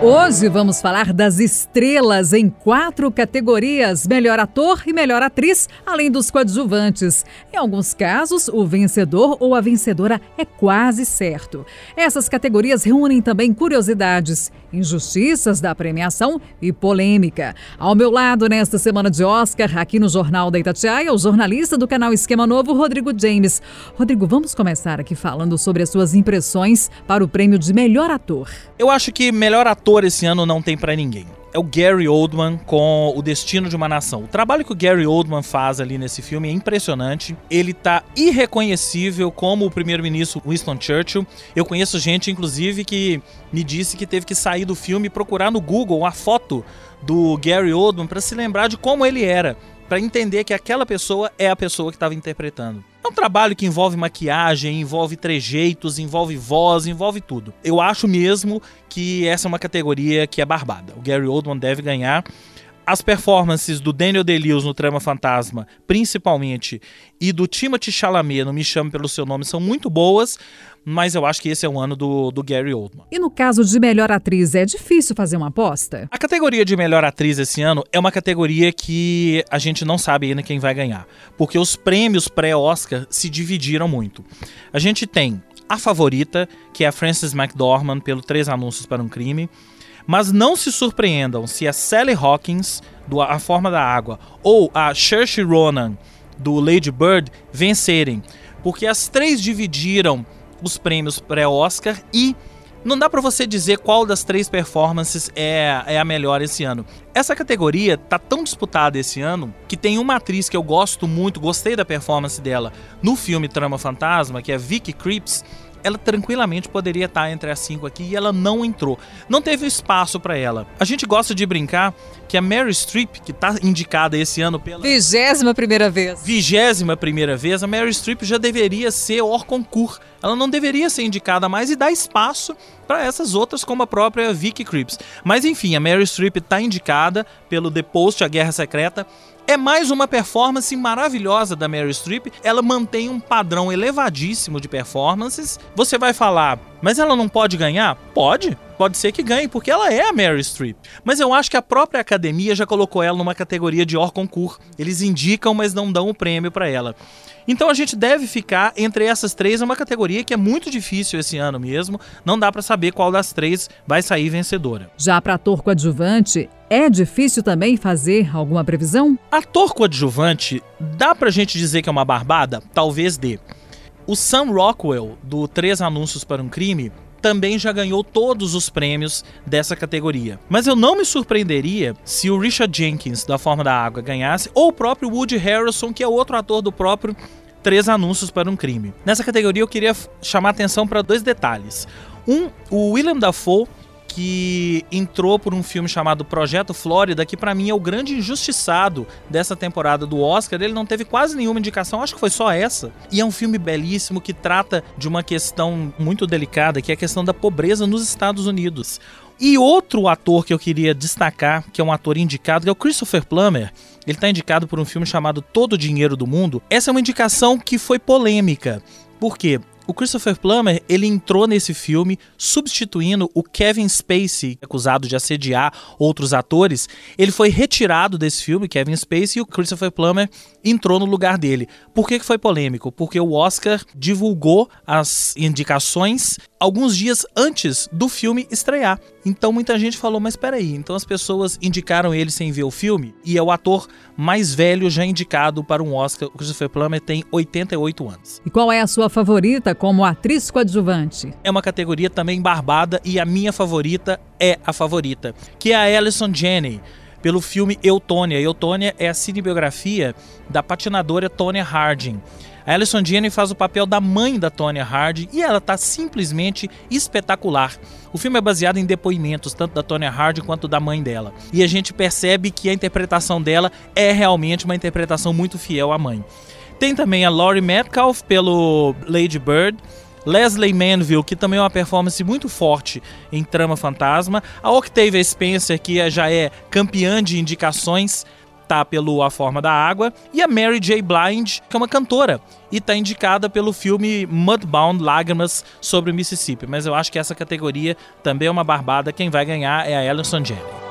Hoje vamos falar das estrelas em quatro categorias: melhor ator e melhor atriz, além dos coadjuvantes. Em alguns casos, o vencedor ou a vencedora é quase certo. Essas categorias reúnem também curiosidades, injustiças da premiação e polêmica. Ao meu lado, nesta semana de Oscar, aqui no Jornal da Itatiaia, o jornalista do canal Esquema Novo, Rodrigo James. Rodrigo, vamos começar aqui falando sobre as suas impressões para o prêmio de melhor ator. Eu acho que melhor ator ator esse ano não tem para ninguém. É o Gary Oldman com O Destino de uma Nação. O trabalho que o Gary Oldman faz ali nesse filme é impressionante. Ele tá irreconhecível como o primeiro-ministro Winston Churchill. Eu conheço gente, inclusive, que me disse que teve que sair do filme e procurar no Google a foto do Gary Oldman para se lembrar de como ele era, para entender que aquela pessoa é a pessoa que estava interpretando. É um trabalho que envolve maquiagem, envolve trejeitos, envolve voz, envolve tudo. Eu acho mesmo que essa é uma categoria que é barbada. O Gary Oldman deve ganhar. As performances do Daniel Day-Lewis no Trama Fantasma, principalmente, e do Timothy Chalamet no Me Chame Pelo Seu Nome são muito boas, mas eu acho que esse é o ano do, do Gary Oldman. E no caso de melhor atriz, é difícil fazer uma aposta? A categoria de melhor atriz esse ano é uma categoria que a gente não sabe ainda quem vai ganhar, porque os prêmios pré-Oscar se dividiram muito. A gente tem a favorita, que é a Frances McDormand, pelo Três Anúncios para um Crime. Mas não se surpreendam se a Sally Hawkins, do A Forma da Água, ou a Saoirse Ronan, do Lady Bird, vencerem. Porque as três dividiram os prêmios pré-Oscar e não dá para você dizer qual das três performances é, é a melhor esse ano. Essa categoria tá tão disputada esse ano que tem uma atriz que eu gosto muito, gostei da performance dela no filme Trama Fantasma, que é Vicky Creeps ela tranquilamente poderia estar entre as cinco aqui e ela não entrou. Não teve espaço para ela. A gente gosta de brincar que a Mary Streep, que está indicada esse ano pela vigésima primeira vez, vigésima primeira vez, a Mary Streep já deveria ser hors concours. Ela não deveria ser indicada mais e dar espaço para essas outras, como a própria Vicky Creeps. Mas enfim, a Mary Streep está indicada pelo The Post, a Guerra Secreta. É mais uma performance maravilhosa da Mary Streep. Ela mantém um padrão elevadíssimo de performances. Você vai falar, mas ela não pode ganhar? Pode. Pode ser que ganhe, porque ela é a Mary Streep. Mas eu acho que a própria academia já colocou ela numa categoria de hors concours. Eles indicam, mas não dão o prêmio para ela. Então a gente deve ficar entre essas três, é uma categoria que é muito difícil esse ano mesmo. Não dá para saber qual das três vai sair vencedora. Já para ator coadjuvante, é difícil também fazer alguma previsão? Ator coadjuvante, dá pra gente dizer que é uma barbada? Talvez dê. O Sam Rockwell, do Três Anúncios para um Crime, também já ganhou todos os prêmios dessa categoria. Mas eu não me surpreenderia se o Richard Jenkins, da Forma da Água, ganhasse, ou o próprio Woody Harrelson, que é outro ator do próprio Três Anúncios para um Crime. Nessa categoria eu queria chamar atenção para dois detalhes. Um, o William Dafoe que entrou por um filme chamado Projeto Flórida, que para mim é o grande injustiçado dessa temporada do Oscar. Ele não teve quase nenhuma indicação, acho que foi só essa. E é um filme belíssimo que trata de uma questão muito delicada, que é a questão da pobreza nos Estados Unidos. E outro ator que eu queria destacar, que é um ator indicado, que é o Christopher Plummer. Ele está indicado por um filme chamado Todo o Dinheiro do Mundo. Essa é uma indicação que foi polêmica. Por quê? O Christopher Plummer, ele entrou nesse filme substituindo o Kevin Spacey, acusado de assediar outros atores. Ele foi retirado desse filme, Kevin Spacey, e o Christopher Plummer entrou no lugar dele. Por que foi polêmico? Porque o Oscar divulgou as indicações alguns dias antes do filme estrear. Então muita gente falou, mas peraí, então as pessoas indicaram ele sem ver o filme? E é o ator mais velho já indicado para um Oscar. O Christopher Plummer tem 88 anos. E qual é a sua favorita como atriz coadjuvante? É uma categoria também barbada e a minha favorita é a favorita, que é a Alison Janney pelo filme Eutônia. Eutônia é a cinebiografia da patinadora Tonya Harding. A Alison Janney faz o papel da mãe da Tonya Harding e ela está simplesmente espetacular. O filme é baseado em depoimentos tanto da Tonya Harding quanto da mãe dela. E a gente percebe que a interpretação dela é realmente uma interpretação muito fiel à mãe. Tem também a Laurie Metcalf pelo Lady Bird. Leslie Manville, que também é uma performance muito forte em Trama Fantasma. A Octavia Spencer, que já é campeã de indicações tá pelo A Forma da Água, e a Mary J. Blind, que é uma cantora, e tá indicada pelo filme Mudbound Lágrimas sobre o Mississippi. Mas eu acho que essa categoria também é uma barbada. Quem vai ganhar é a Alison Janney.